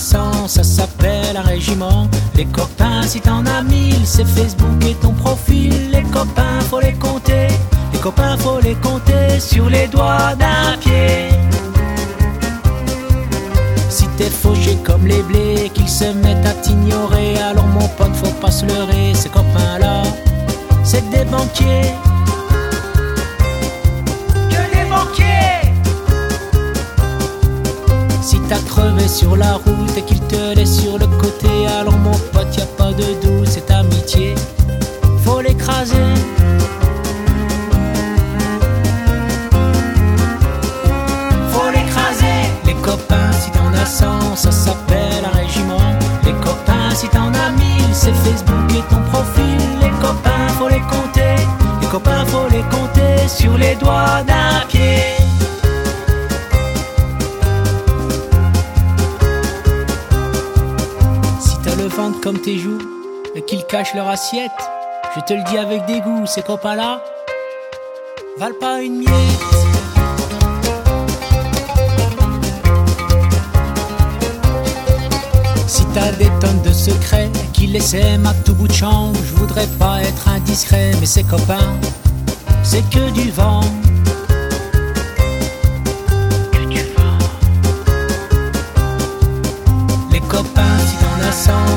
100, ça s'appelle un régiment. Les copains, si t'en as mille, c'est Facebook et ton profil. Les copains, faut les compter. Les copains, faut les compter sur les doigts d'un pied. Si t'es fauché comme les blés, qu'ils se mettent à t'ignorer, alors mon pote, faut pas se leurrer. Ces copains-là, c'est des banquiers. T'as crevé sur la route et qu'il te laisse sur le côté, alors mon pote, y a pas de doute, cette amitié, faut l'écraser. Faut l'écraser. Les copains, si t'en as 100, ça s'appelle un régiment. Les copains, si t'en as 1000, c'est Facebook et ton profil. Les copains, faut les compter. Les copains, faut les compter sur les doigts le ventre comme tes joues et qu'ils cachent leur assiette, je te le dis avec dégoût, ces copains-là valent pas une miette. Si t'as des tonnes de secrets qui les aiment à tout bout de champ, je voudrais pas être indiscret, mais ces copains, c'est que du vent.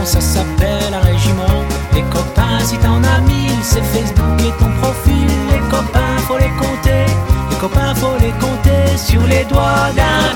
Ça s'appelle un régiment? Les copains, si t'en as 1000, c'est Facebook et ton profil. Les copains, faut les compter. Les copains, faut les compter sur les doigts d'un